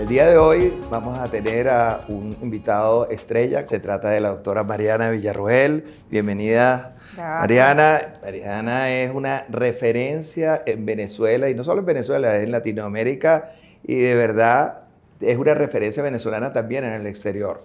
El día de hoy vamos a tener a un invitado estrella. Se trata de la doctora Mariana Villarroel. Bienvenida, Mariana. Mariana es una referencia en Venezuela y no solo en Venezuela, es en Latinoamérica y de verdad es una referencia venezolana también en el exterior.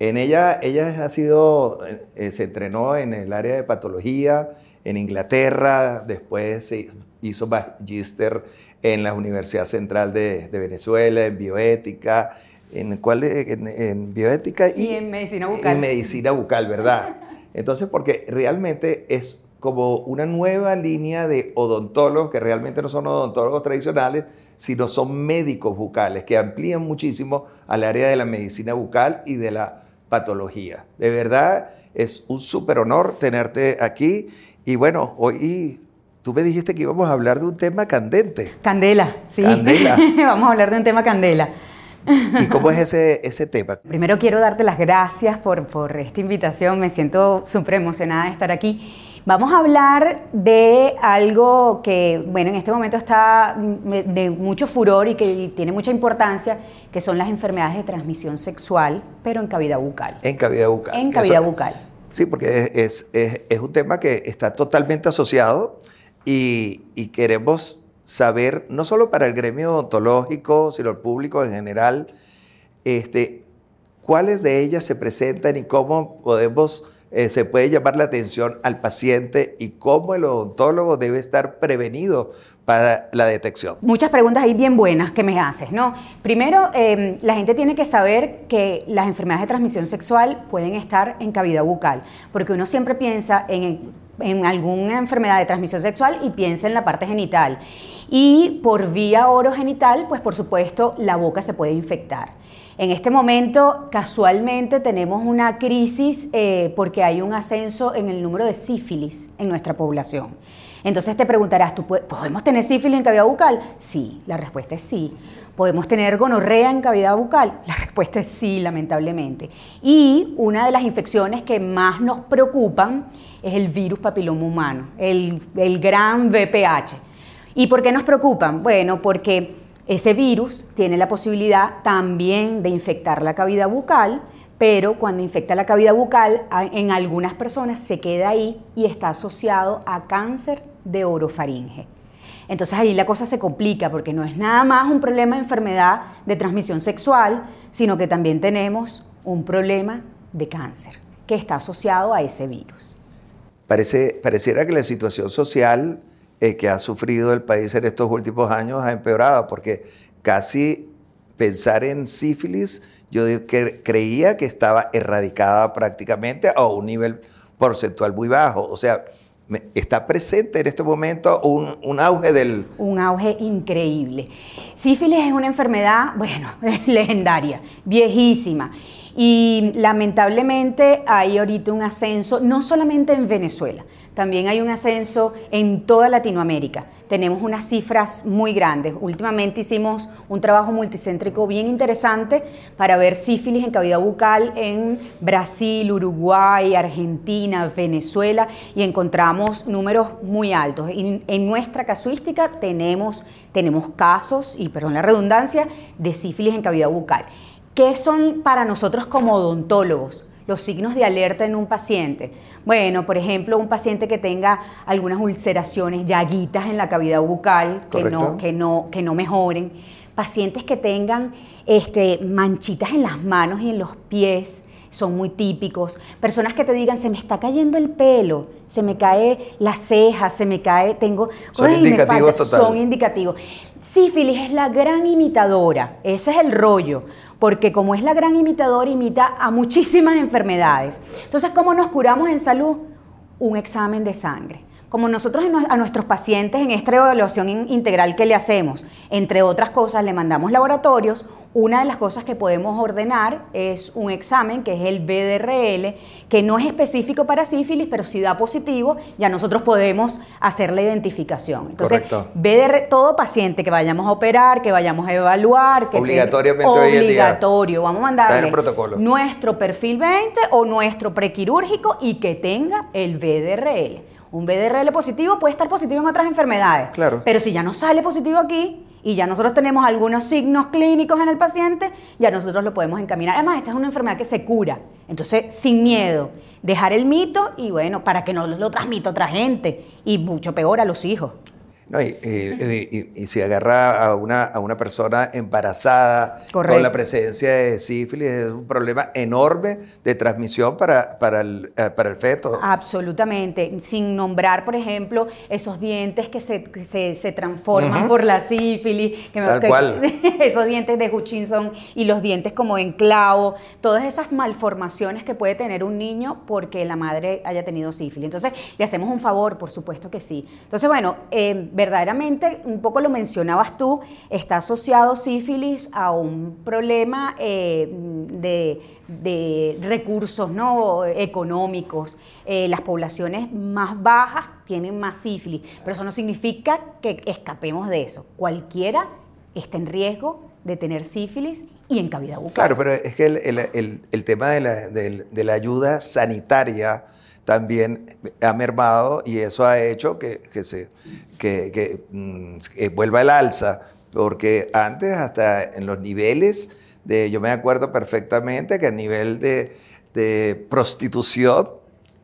En ella, ella ha sido, eh, se entrenó en el área de patología en Inglaterra, después se hizo magister en la Universidad Central de, Venezuela, en bioética, en, ¿cuál, en, en bioética y, y, en medicina bucal. En medicina bucal, ¿verdad? Entonces, porque realmente es como una nueva línea de odontólogos que realmente no son odontólogos tradicionales, sino son médicos bucales que amplían muchísimo al área de la medicina bucal y de la patología. De verdad, es un súper honor tenerte aquí. Y bueno, hoy Tú me dijiste que íbamos a hablar de un tema candente. Candela, sí. Candela. Vamos a hablar de un tema candela. ¿Y cómo es ese, ese tema? Primero quiero darte las gracias por, por esta invitación. Me siento súper emocionada de estar aquí. Vamos a hablar de algo que, bueno, en este momento está de mucho furor y que tiene mucha importancia, que son las enfermedades de transmisión sexual, pero en cavidad bucal. En cavidad bucal. En cavidad bucal. Sí, porque es, es, un tema que está totalmente asociado y, queremos saber, no solo para el gremio odontológico, sino el público en general, este, cuáles de ellas se presentan y cómo podemos, eh, se puede llamar la atención al paciente y cómo el odontólogo debe estar prevenido para la detección. Muchas preguntas ahí bien buenas que me haces, ¿no? Primero, em, la gente tiene que saber que las enfermedades de transmisión sexual pueden estar en cavidad bucal, porque uno siempre piensa en en alguna enfermedad de transmisión sexual y piensa en la parte genital. Y por vía orogenital, pues por supuesto, la boca se puede infectar. En este momento, casualmente, tenemos una crisis eh, porque hay un ascenso en el número de sífilis en nuestra población. Entonces te preguntarás, ¿tú ¿podemos tener sífilis en cavidad bucal? Sí, la respuesta es sí. ¿Podemos tener gonorrea en cavidad bucal? La respuesta es sí, lamentablemente. Y una de las infecciones que más nos preocupan es el virus papiloma humano, el, gran VPH. ¿Y por qué nos preocupan? Bueno, porque ese virus tiene la posibilidad también de infectar la cavidad bucal, pero cuando infecta la cavidad bucal, en algunas personas se queda ahí y está asociado a cáncer de orofaringe. Entonces ahí la cosa se complica porque no es nada más un problema de enfermedad de transmisión sexual, sino que también tenemos un problema de cáncer que está asociado a ese virus. Parece, pareciera que la situación social eh, que ha sufrido el país en estos últimos años ha empeorado, porque casi pensar en sífilis, yo creía que estaba erradicada prácticamente a un nivel porcentual muy bajo. O sea, está presente en este momento un, un, auge del... Un auge increíble. Sífilis es una enfermedad, bueno, legendaria, viejísima. Y lamentablemente hay ahorita un ascenso, no solamente en Venezuela, también hay un ascenso en toda Latinoamérica. Tenemos unas cifras muy grandes. Últimamente hicimos un trabajo multicéntrico bien interesante para ver sífilis en cavidad bucal en Brasil, Uruguay, Argentina, Venezuela y encontramos números muy altos. en nuestra casuística tenemos, tenemos casos, y perdón la redundancia, de sífilis en cavidad bucal. ¿Qué son para nosotros como odontólogos los signos de alerta en un paciente? Bueno, por ejemplo, un paciente que tenga algunas ulceraciones, llaguitas en la cavidad bucal que no, que, no, que no mejoren, pacientes que tengan este, manchitas en las manos y en los pies, son muy típicos. Personas que te digan, se me está cayendo el pelo, se me cae la ceja, se me cae, tengo... Son indicativos total. Son indicativos. Sífilis es la gran imitadora, ese es el rollo porque como es la gran imitadora, imita a muchísimas enfermedades. Entonces, ¿cómo nos curamos en salud? Un examen de sangre. Como nosotros a nuestros pacientes en esta evaluación integral que le hacemos, entre otras cosas, le mandamos laboratorios, una de las cosas que podemos ordenar es un examen que es el BDRL, que no es específico para sífilis, pero si da positivo, ya nosotros podemos hacer la identificación. Entonces, BDR, todo paciente que vayamos a operar, que vayamos a evaluar, que obligatoriamente obligatorio, vamos a mandarle nuestro perfil 20 o nuestro prequirúrgico y que tenga el BDRL. Un BDRL positivo puede estar positivo en otras enfermedades. Claro. Pero si ya no sale positivo aquí, y ya nosotros tenemos algunos signos clínicos en el paciente, ya nosotros lo podemos encaminar. Además, esta es una enfermedad que se cura. Entonces, sin miedo, dejar el mito y bueno, para que no lo transmita otra gente y mucho peor a los hijos. No, y, si agarra a una, a una persona embarazada con la presencia de sífilis, es un problema enorme de transmisión para, para, el, eh, para el feto. Absolutamente. Sin nombrar, por ejemplo, esos dientes que se, se, transforman por la sífilis. Que, Tal cual. esos dientes de Hutchinson y los dientes como en clavo. Todas esas malformaciones que puede tener un niño porque la madre haya tenido sífilis. Entonces, le hacemos un favor, por supuesto que sí. Entonces, bueno, eh, verdaderamente, un poco lo mencionabas tú, está asociado sífilis a un problema eh, de, recursos ¿no? económicos. Eh, las poblaciones más bajas tienen más sífilis, pero eso no significa que escapemos de eso. Cualquiera está en riesgo de tener sífilis y en cavidad bucal. Claro, pero es que el, tema de la, de la ayuda sanitaria también ha mermado y eso ha hecho que, se, que, mm, vuelva el alza, porque antes hasta en los niveles de, yo me acuerdo perfectamente que a nivel de, de prostitución,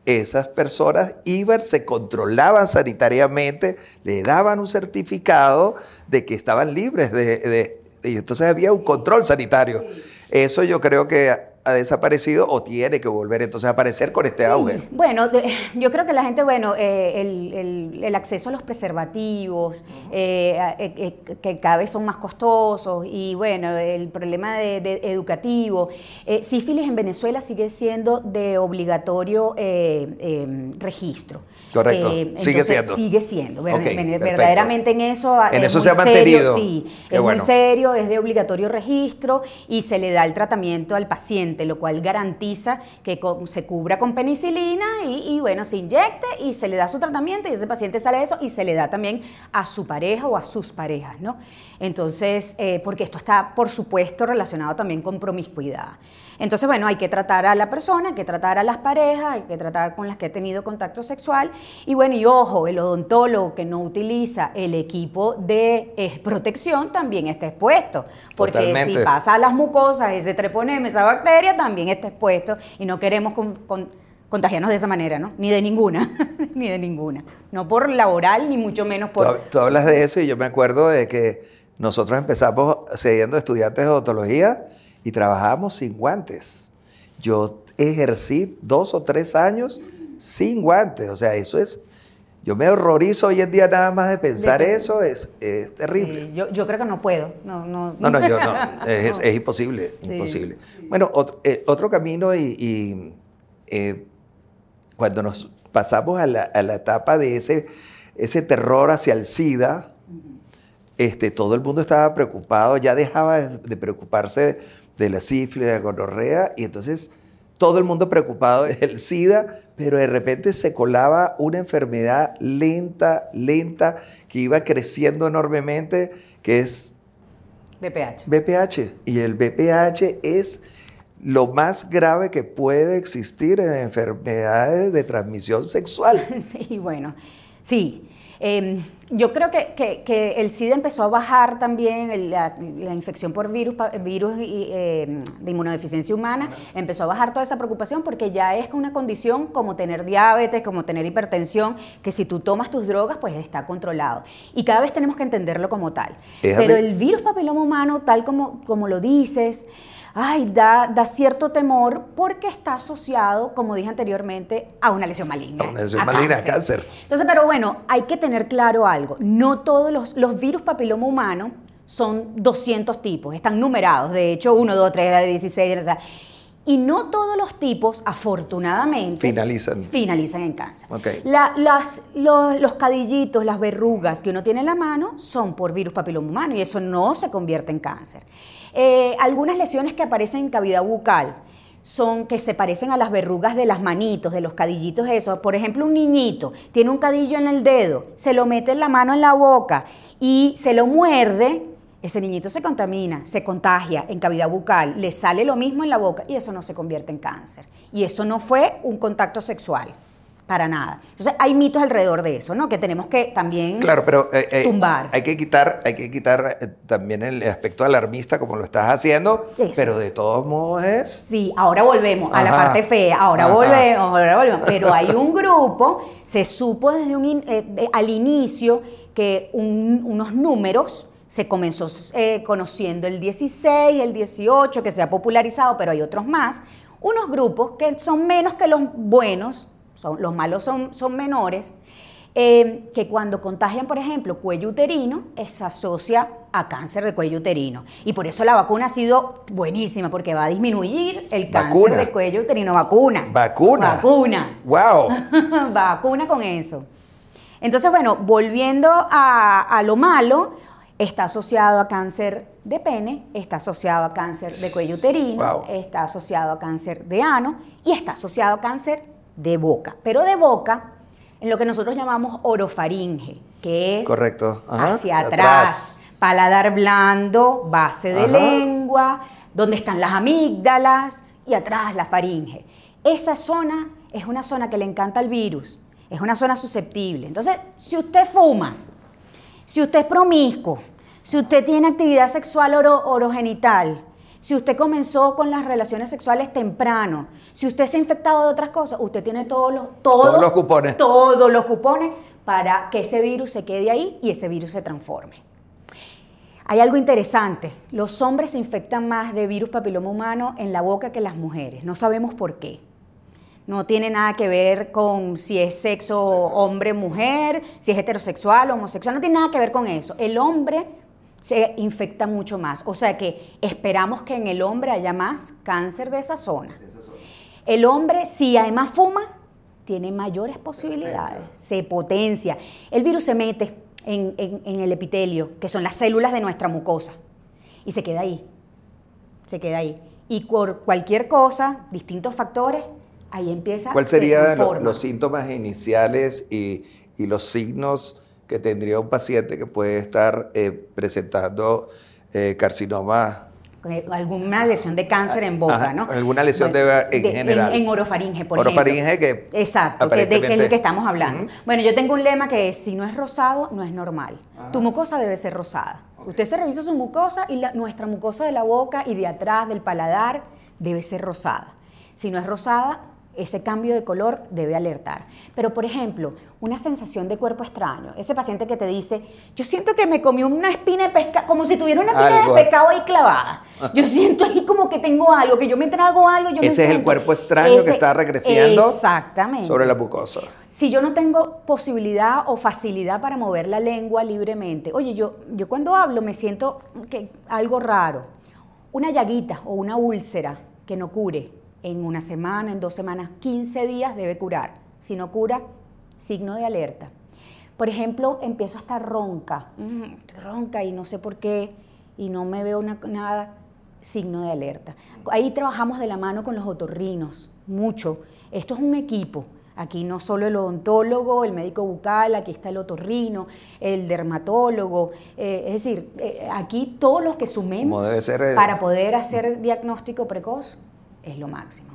esas personas iban, se controlaban sanitariamente, le daban un certificado de que estaban libres de, de y entonces había un control sanitario. Eso yo creo que ha desaparecido o tiene que volver entonces a aparecer con este auge? Bueno, yo creo que la gente, bueno, eh, el, acceso a los preservativos, eh, eh, que cada vez son más costosos, y bueno, el problema de, educativo. sífilis en Venezuela sigue siendo de obligatorio registro. Correcto, sigue siendo. Sigue siendo, verdaderamente en eso. En eso se ha mantenido. sí, es muy serio, es de obligatorio registro y se le da el tratamiento al paciente lo cual garantiza que se cubra con penicilina y, bueno, se inyecte y se le da su tratamiento y ese paciente sale de eso y se le da también a su pareja o a sus parejas, ¿no? Entonces, eh, porque esto está, por supuesto, relacionado también con promiscuidad. Entonces, bueno, hay que tratar a la persona, hay que tratar a las parejas, hay que tratar con las que ha tenido contacto sexual. Y bueno, y ojo, el odontólogo que no utiliza el equipo de eh, protección también está expuesto. Porque si pasa a las mucosas ese treponema, esa bacteria, también está expuesto. Y no queremos contagiarnos de esa manera, ¿no? Ni de ninguna, ni de ninguna. No por laboral, ni mucho menos por... Tú, hablas de eso y yo me acuerdo de que nosotros empezamos siendo estudiantes de odontología y trabajábamos sin guantes. Yo ejercí dos o tres años sin guantes, o sea, eso es yo me horrorizo hoy en día nada más de pensar eso, es, terrible. yo, creo que no puedo. No, no, no, yo no. Es, imposible, imposible. Bueno, eh, otro, camino y, eh, cuando nos pasamos a la, etapa de ese, ese terror hacia el SIDA, este, todo el mundo estaba preocupado, ya dejaba de preocuparse de la sífilis, de la gonorrea, y entonces todo el mundo preocupado del SIDA, pero de repente se colaba una enfermedad lenta, lenta, que iba creciendo enormemente, que es... BPH. BPH. Y el BPH es lo más grave que puede existir en enfermedades de transmisión sexual. Sí, bueno, sí. Em, yo creo que, el SIDA empezó a bajar también, la, infección por virus, virus em, de inmunodeficiencia humana, empezó a bajar toda esa preocupación porque ya es una condición como tener diabetes, como tener hipertensión, que si tú tomas tus drogas, pues está controlado. Y cada vez tenemos que entenderlo como tal. Pero el virus papiloma humano, tal como, como lo dices, ay, da, da cierto temor porque está asociado, como dije anteriormente, a una lesión maligna. A una lesión maligna, cáncer. cáncer. Entonces, pero bueno, hay que tener claro algo. No todos los, los virus papiloma humano son 200 tipos, están numerados. De hecho, 1, 2, 3, 16, o sea, Y no todos los tipos, afortunadamente, finalizan, finalizan en cáncer. Okay. las, los, los, cadillitos, las verrugas que uno tiene en la mano son por virus papiloma humano y eso no se convierte en cáncer. Eh, algunas lesiones que aparecen en cavidad bucal son que se parecen a las verrugas de las manitos, de los cadillitos esos. Por ejemplo, un niñito tiene un cadillo en el dedo, se lo mete en la mano en la boca y se lo muerde, ese niñito se contamina, se contagia en cavidad bucal, le sale lo mismo en la boca y eso no se convierte en cáncer. Y eso no fue un contacto sexual para nada. Entonces hay mitos alrededor de eso, ¿no? Que tenemos que también claro, pero, eh, eh, tumbar. Hay que quitar, hay que quitar eh, también el aspecto alarmista como lo estás haciendo, pero de todos modos es. Sí, ahora volvemos a la parte fea, ahora volvemos, ahora volvemos. Pero hay un grupo, se supo desde un al inicio que unos números se comenzó conociendo el 16, el 18, que se ha popularizado, pero hay otros más, unos grupos que son menos que los buenos, los malos son, son menores, eh, que cuando contagian, por ejemplo, cuello uterino, se asocia a cáncer de cuello uterino. Y por eso la vacuna ha sido buenísima, porque va a disminuir el cáncer de cuello uterino. Vacuna. Vacuna. Vacuna. Wow. vacuna con eso. Entonces, bueno, volviendo a, lo malo, está asociado a cáncer de pene, está asociado a cáncer de cuello uterino, está asociado a cáncer de ano y está asociado a cáncer de boca, pero de boca en lo que nosotros llamamos orofaringe, que es Correcto. hacia atrás, paladar blando, base de lengua, donde están las amígdalas y atrás la faringe. Esa zona es una zona que le encanta al virus, es una zona susceptible. Entonces, si usted fuma, si usted es promiscuo, si usted tiene actividad sexual orogenital, si usted comenzó con las relaciones sexuales temprano, si usted se ha infectado de otras cosas, usted tiene todos los, todos los cupones. Todos los cupones para que ese virus se quede ahí y ese virus se transforme. Hay algo interesante, los hombres se infectan más de virus papiloma humano en la boca que las mujeres, no sabemos por qué. No tiene nada que ver con si es sexo hombre-mujer, si es heterosexual o homosexual, no tiene nada que ver con eso. El hombre se infecta mucho más. O sea que esperamos que en el hombre haya más cáncer de esa zona. El hombre, si además fuma, tiene mayores posibilidades, se potencia. El virus se mete en, el epitelio, que son las células de nuestra mucosa, y se queda ahí, se queda ahí. Y por cualquier cosa, distintos factores, ahí empieza. ¿Cuáles serían los, síntomas iniciales y, y los signos? Que tendría un paciente que puede estar eh, presentando eh, carcinoma alguna lesión de cáncer en boca, ¿no? Alguna lesión de, en general. En, orofaringe, por orofaringe ejemplo. que Exacto, que, de, que es lo que estamos hablando. Bueno, yo tengo un lema que es, si no es rosado, no es normal. Tu mucosa debe ser rosada. Usted se revisa su mucosa y la, nuestra mucosa de la boca y de atrás, del paladar, debe ser rosada. Si no es rosada, ese cambio de color debe alertar. Pero, por ejemplo, una sensación de cuerpo extraño, ese paciente que te dice, yo siento que me comió una espina de pescado, como si tuviera una espina de pescado ahí clavada. Yo siento ahí como que tengo algo, que yo me trago algo. Yo ese es el cuerpo extraño que está regresiendo exactamente. sobre la mucosa. Si yo no tengo posibilidad o facilidad para mover la lengua libremente, oye, yo, yo cuando hablo me siento que algo raro, una llaguita o una úlcera que no cure en una semana, en dos semanas, 15 días debe curar. Si no cura, signo de alerta. Por ejemplo, empiezo a estar ronca, mm, ronca y no sé por qué, y no me veo nada, signo de alerta. Ahí trabajamos de la mano con los otorrinos, mucho. Esto es un equipo. Aquí no solo el odontólogo, el médico bucal, aquí está el otorrino, el dermatólogo. Eh, es decir, eh, aquí todos los que sumemos para poder hacer diagnóstico precoz es lo máximo.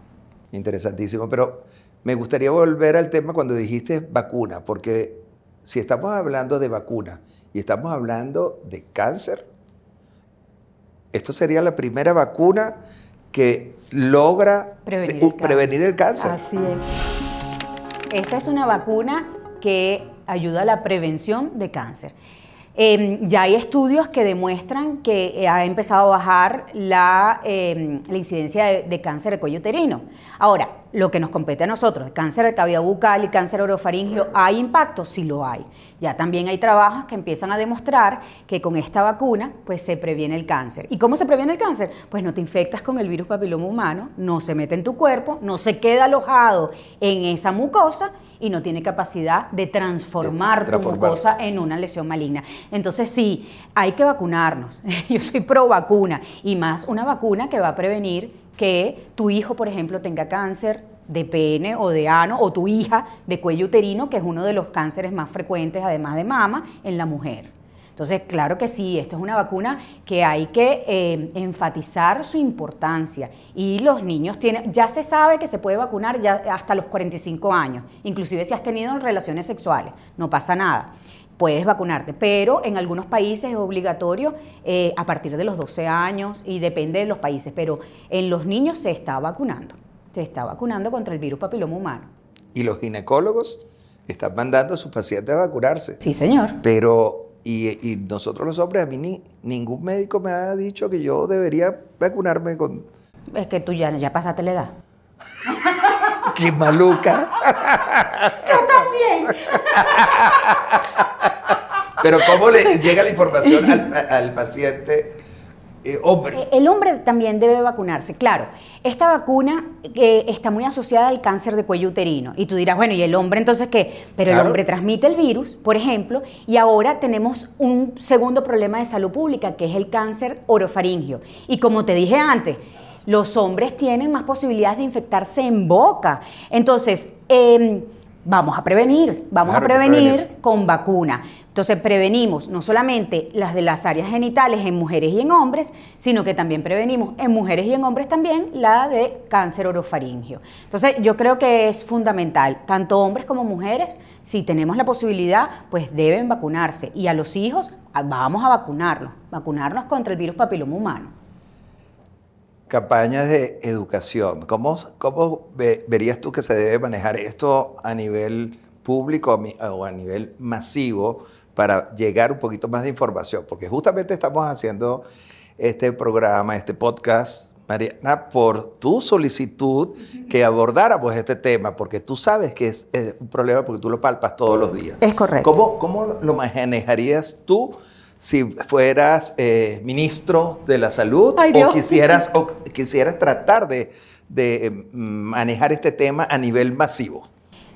Interesantísimo, pero me gustaría volver al tema cuando dijiste vacuna, porque si estamos hablando de vacuna y estamos hablando de cáncer, esto sería la primera vacuna que logra prevenir el, cáncer. Así es. Esta es una vacuna que ayuda a la prevención de cáncer. Em, ya hay estudios que demuestran que eh, ha empezado a bajar la, em, incidencia de, cáncer de cuello uterino. Ahora, lo que nos compete a nosotros, cáncer de cavidad bucal y cáncer orofaringio, ¿hay impacto? Sí lo hay. Ya también hay trabajos que empiezan a demostrar que con esta vacuna pues se previene el cáncer. ¿Y cómo se previene el cáncer? Pues no te infectas con el virus papiloma humano, no se mete en tu cuerpo, no se queda alojado en esa mucosa y no tiene capacidad de transformar, tu mucosa en una lesión maligna. Entonces sí, hay que vacunarnos. Yo soy pro vacuna y más una vacuna que va a prevenir que tu hijo, por ejemplo, tenga cáncer de pene o de ano, o tu hija de cuello uterino, que es uno de los cánceres más frecuentes, además de mama, en la mujer. Entonces, claro que sí, esta es una vacuna que hay que eh, enfatizar su importancia. Y los niños tienen, ya se sabe que se puede vacunar ya hasta los 45 años, inclusive si has tenido relaciones sexuales, no pasa nada puedes vacunarte, pero en algunos países es obligatorio eh, a partir de los 12 años y depende de los países, pero en los niños se está vacunando, se está vacunando contra el virus papiloma humano. ¿Y los ginecólogos están mandando a sus pacientes a vacunarse? Sí, señor. Pero, y, nosotros los hombres, a mí ni, ningún médico me ha dicho que yo debería vacunarme con... Es que tú ya, ya pasaste la edad. ¡Qué maluca! Yo también. Pero ¿cómo le llega la información al, paciente? Eh, hombre. Eh, el hombre también debe vacunarse. Claro, esta vacuna eh, está muy asociada al cáncer de cuello uterino. Y tú dirás, bueno, ¿y el hombre entonces qué? Pero el hombre transmite el virus, por ejemplo, y ahora tenemos un segundo problema de salud pública, que es el cáncer orofaringio. Y como te dije antes, los hombres tienen más posibilidades de infectarse en boca. Entonces, em, vamos a prevenir, vamos a prevenir, con vacuna. Entonces prevenimos no solamente las de las áreas genitales en mujeres y en hombres, sino que también prevenimos en mujeres y en hombres también la de cáncer orofaringio. Entonces yo creo que es fundamental, tanto hombres como mujeres, si tenemos la posibilidad, pues deben vacunarse. Y a los hijos, vamos a vacunarlos, vacunarnos contra el virus papiloma humano campañas de educación. ¿Cómo, cómo verías tú que se debe manejar esto a nivel público o a nivel masivo para llegar un poquito más de información? Porque justamente estamos haciendo este programa, este podcast, Mariana, por tu solicitud que abordáramos este tema, porque tú sabes que es, un problema porque tú lo palpas todos los días. Es correcto. ¿Cómo, cómo lo manejarías tú? Si fueras eh, ministro de la salud o, quisieras, o quisieras tratar de, em, manejar este tema a nivel masivo?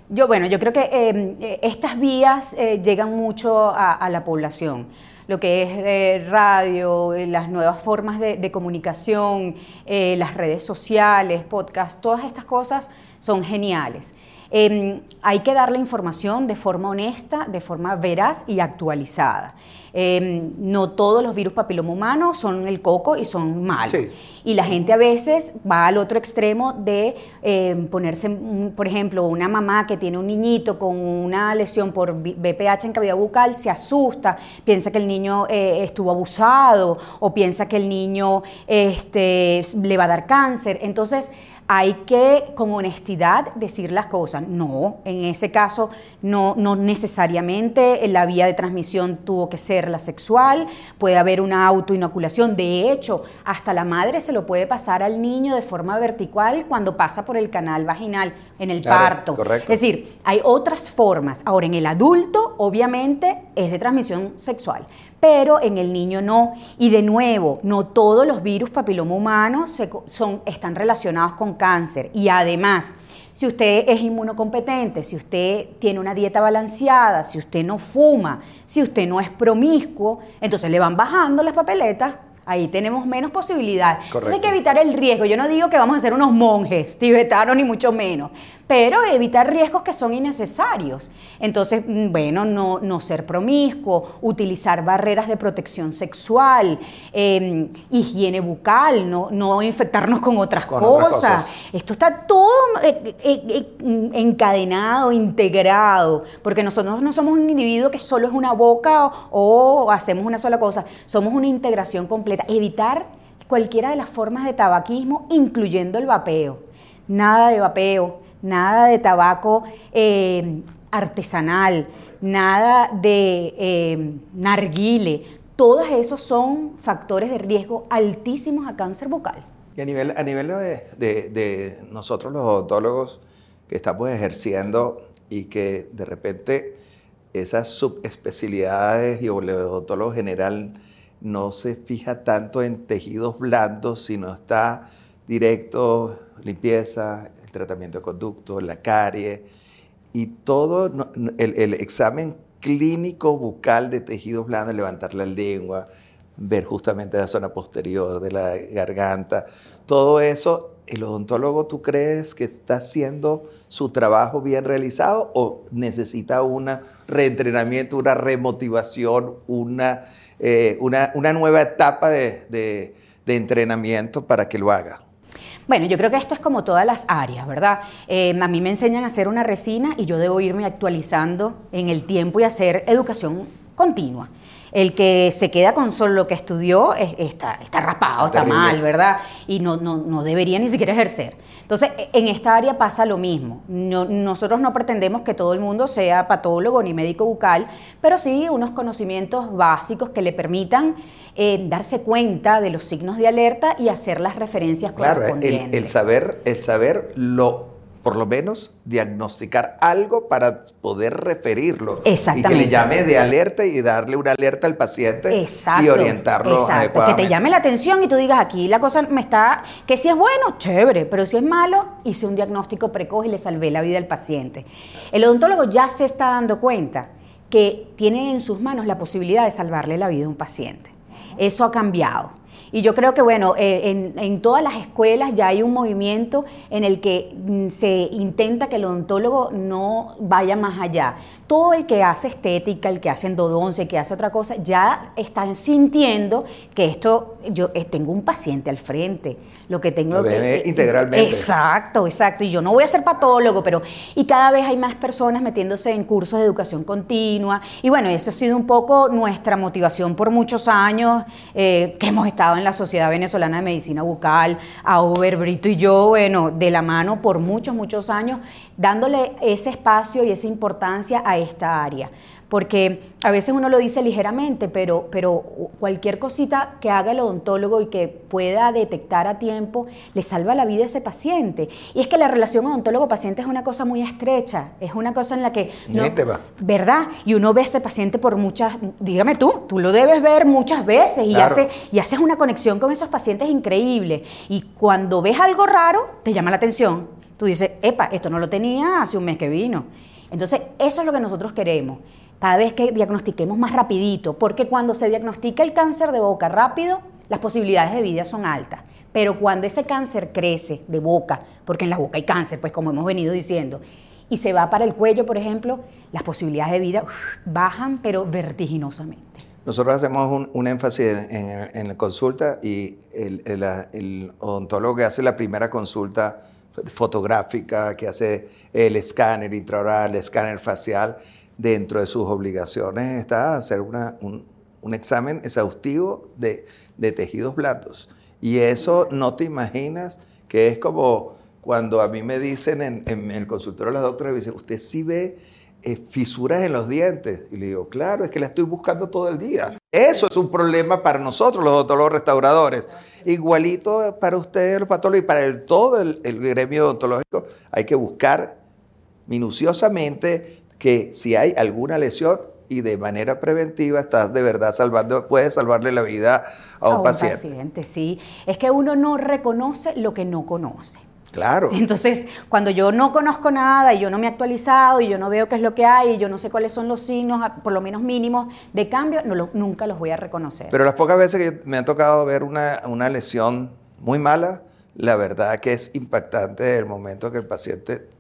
Yo, bueno, yo creo que eh, estas vías eh, llegan mucho a, la población lo que es radio, las nuevas formas de, comunicación, las redes sociales, podcast, todas estas cosas son geniales. Em, hay que darle información de forma honesta, de forma veraz y actualizada. Em, no todos los virus papiloma humanos son el coco y son malos. Y la gente a veces va al otro extremo de em, ponerse, por ejemplo, una mamá que tiene un niñito con una lesión por BPH en cavidad bucal, se asusta, piensa que el niño eh, estuvo abusado o piensa que el niño este, le va a dar cáncer. Entonces, hay que con honestidad decir las cosas. No, en ese caso no, no necesariamente la vía de transmisión tuvo que ser la sexual, puede haber una autoinoculación. De hecho, hasta la madre se lo puede pasar al niño de forma vertical cuando pasa por el canal vaginal en el parto. Es decir, hay otras formas. Ahora, en el adulto, obviamente, es de transmisión sexual pero en el niño no. Y de nuevo, no todos los virus papiloma humanos son, están relacionados con cáncer. Y además, si usted es inmunocompetente, si usted tiene una dieta balanceada, si usted no fuma, si usted no es promiscuo, entonces le van bajando las papeletas ahí tenemos menos posibilidades. Entonces hay que evitar el riesgo. Yo no digo que vamos a ser unos monjes tibetanos, ni mucho menos, pero evitar riesgos que son innecesarios. Entonces, mm, bueno, no, no ser promiscuo, utilizar barreras de protección sexual, em, higiene bucal, no, no infectarnos con otras, cosas. Esto está todo eh, eh, eh, encadenado, integrado, porque nosotros no somos un individuo que solo es una boca o hacemos una sola cosa, somos una integración completa. Evitar cualquiera de las formas de tabaquismo, incluyendo el vapeo. Nada de vapeo nada de tabaco eh, artesanal, nada de eh, narguile. Todos esos son factores de riesgo altísimos a cáncer bucal. Y a nivel, a nivel de, de, nosotros los odontólogos que estamos ejerciendo y que de repente esas subespecialidades y el odontólogo general no se fija tanto en tejidos blandos, sino está directo, limpieza, tratamiento de conducto, la carie y todo el, examen clínico bucal de tejidos blandos, levantar la lengua, ver justamente la zona posterior de la garganta, todo eso, ¿el odontólogo tú crees que está haciendo su trabajo bien realizado o necesita un reentrenamiento, una remotivación, una, eh, una, nueva etapa de, entrenamiento para que lo haga? Bueno, yo creo que esto es como todas las áreas, ¿verdad? Eh, a mí me enseñan a hacer una resina y yo debo irme actualizando en el tiempo y hacer educación continua. El que se queda con solo lo que estudió está, está rapado, está, mal, ¿verdad? Y no, no, no debería ni siquiera ejercer. Entonces, e, en esta área pasa lo mismo. nosotros no pretendemos que todo el mundo sea patólogo ni médico bucal, pero sí unos conocimientos básicos que le permitan eh, darse cuenta de los signos de alerta y hacer las referencias claro, correspondientes. El, el, saber, el saber lo por lo menos diagnosticar algo para poder referirlo. Exactamente. Y que le llame de alerta y darle una alerta al paciente y orientarlo exacto. Que te llame la atención y tú digas aquí la cosa me está, que si es bueno, chévere, pero si es malo, hice un diagnóstico precoz y le salvé la vida al paciente. El odontólogo ya se está dando cuenta que tiene en sus manos la posibilidad de salvarle la vida a un paciente. Eso ha cambiado. Y yo creo que, bueno, eh, en, todas las escuelas ya hay un movimiento en el que mm, se intenta que el odontólogo no vaya más allá. Todo el que hace estética, el que hace endodoncia, el que hace otra cosa, ya están sintiendo que esto, yo eh, tengo un paciente al frente, lo que tengo... que, integralmente. Exacto, exacto. Y yo no voy a ser patólogo, pero... Y cada vez hay más personas metiéndose en cursos de educación continua. Y bueno, eso ha sido un poco nuestra motivación por muchos años eh, que hemos estado en la Sociedad Venezolana de Medicina Bucal, a Uber Brito y yo, bueno, de la mano por muchos, muchos años, dándole ese espacio y esa importancia a esta área porque a veces uno lo dice ligeramente, pero, pero cualquier cosita que haga el odontólogo y que pueda detectar a tiempo le salva la vida a ese paciente. Y es que la relación odontólogo-paciente es una cosa muy estrecha, es una cosa en la que... No, va. ¿Verdad? Y uno ve a ese paciente por muchas, dígame tú, tú lo debes ver muchas veces y, hace, y haces una conexión con esos pacientes increíble. Y cuando ves algo raro, te llama la atención. Tú dices, epa, esto no lo tenía hace un mes que vino. Entonces, eso es lo que nosotros queremos cada vez que diagnostiquemos más rapidito, porque cuando se diagnostica el cáncer de boca rápido, las posibilidades de vida son altas. Pero cuando ese cáncer crece de boca, porque en la boca hay cáncer, pues como hemos venido diciendo, y se va para el cuello, por ejemplo, las posibilidades de vida bajan, pero vertiginosamente. Nosotros hacemos un, énfasis en, la consulta y el, el, odontólogo que hace la primera consulta fotográfica, que hace el escáner intraoral, el escáner facial, dentro de sus obligaciones está hacer un, examen exhaustivo de, tejidos blandos. Y eso no te imaginas que es como cuando a mí me dicen en, el consultorio de las doctoras, me dicen, usted sí ve eh, fisuras en los dientes. Y le digo, claro, es que la estoy buscando todo el día. Eso es un problema para nosotros, los los restauradores. Igualito para ustedes, los patólogos, y para todo el, el gremio odontológico, hay que buscar minuciosamente que si hay alguna lesión y de manera preventiva estás de verdad salvando, puedes salvarle la vida a un, paciente. paciente. Sí, es que uno no reconoce lo que no conoce. Claro. Entonces, cuando yo no conozco nada y yo no me he actualizado y yo no veo qué es lo que hay y yo no sé cuáles son los signos, por lo menos mínimos, de cambio, no nunca los voy a reconocer. Pero las pocas veces que me ha tocado ver una, una lesión muy mala, la verdad que es impactante el momento que el paciente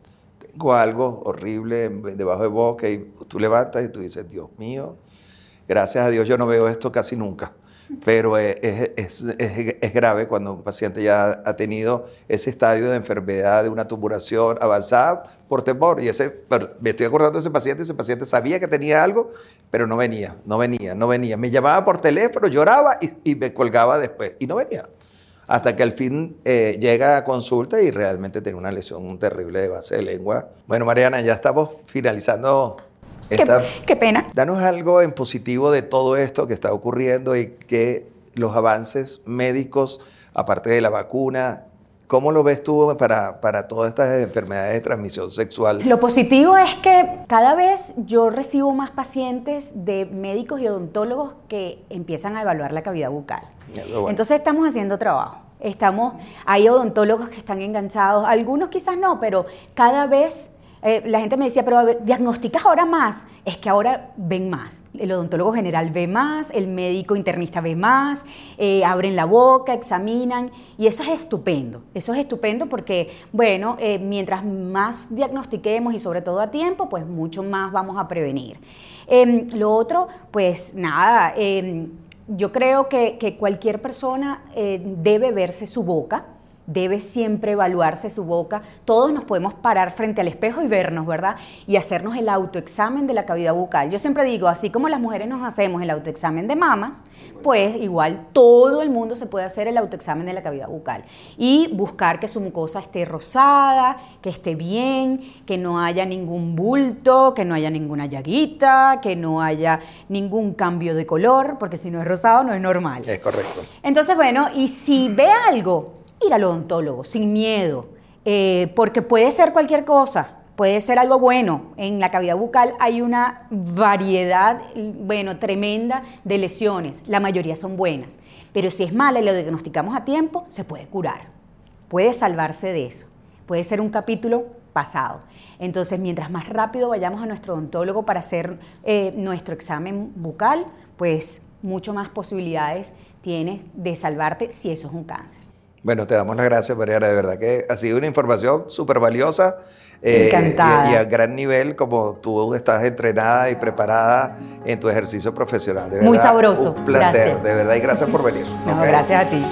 algo horrible debajo de boca y tú levantas y tú dices, Dios mío, gracias a Dios yo no veo esto casi nunca. Pero es, es, es, grave cuando un paciente ya ha tenido ese estadio de enfermedad, de una tumoración avanzada por temor. Y ese, me estoy acordando de ese paciente, ese paciente sabía que tenía algo, pero no venía, no venía, no venía. Me llamaba por teléfono, lloraba y, y me colgaba después. Y no venía hasta que al fin eh, llega a consulta y realmente tiene una lesión terrible de base de lengua. Bueno, Mariana, ya estamos finalizando. Esta... Qué, pena. Danos algo en positivo de todo esto que está ocurriendo y que los avances médicos aparte de la vacuna. ¿Cómo lo ves tú para, para todas estas enfermedades de transmisión sexual? Lo positivo es que cada vez yo recibo más pacientes de médicos y odontólogos que empiezan a evaluar la cavidad bucal. Entonces estamos haciendo trabajo. Estamos, hay odontólogos que están enganchados, algunos quizás no, pero cada vez eh, la gente me decía, pero diagnosticas ahora más. Es que ahora ven más. El odontólogo general ve más, el médico internista ve más, eh, abren la boca, examinan, y eso es estupendo. Eso es estupendo porque, bueno, eh, mientras más diagnostiquemos y sobre todo a tiempo, pues mucho más vamos a prevenir. Em, lo otro, pues nada, em, yo creo que, que cualquier persona debe verse su boca debe siempre evaluarse su boca. Todos nos podemos parar frente al espejo y vernos, ¿verdad? Y hacernos el autoexamen de la cavidad bucal. Yo siempre digo, así como las mujeres nos hacemos el autoexamen de mamas, pues igual todo el mundo se puede hacer el autoexamen de la cavidad bucal y buscar que su mucosa esté rosada, que esté bien, que no haya ningún bulto, que no haya ninguna llaguita, que no haya ningún cambio de color, porque si no es rosado no es normal. Es correcto. Entonces, bueno, y si ve algo ir al odontólogo sin miedo, eh, porque puede ser cualquier cosa, puede ser algo bueno. En la cavidad bucal hay una variedad, bueno, tremenda de lesiones, la mayoría son buenas, pero si es mala y lo diagnosticamos a tiempo, se puede curar, puede salvarse de eso, puede ser un capítulo pasado. Entonces, mientras más rápido vayamos a nuestro odontólogo para hacer eh, nuestro examen bucal, pues mucho más posibilidades tienes de salvarte si eso es un cáncer. Bueno, te damos las gracias, Mariana. De verdad que ha sido una información súper valiosa. Eh, Encantada. Y, a gran nivel, como tú estás entrenada y preparada en tu ejercicio profesional. Muy sabroso. Un placer, de verdad, y gracias por venir. No, gracias a ti.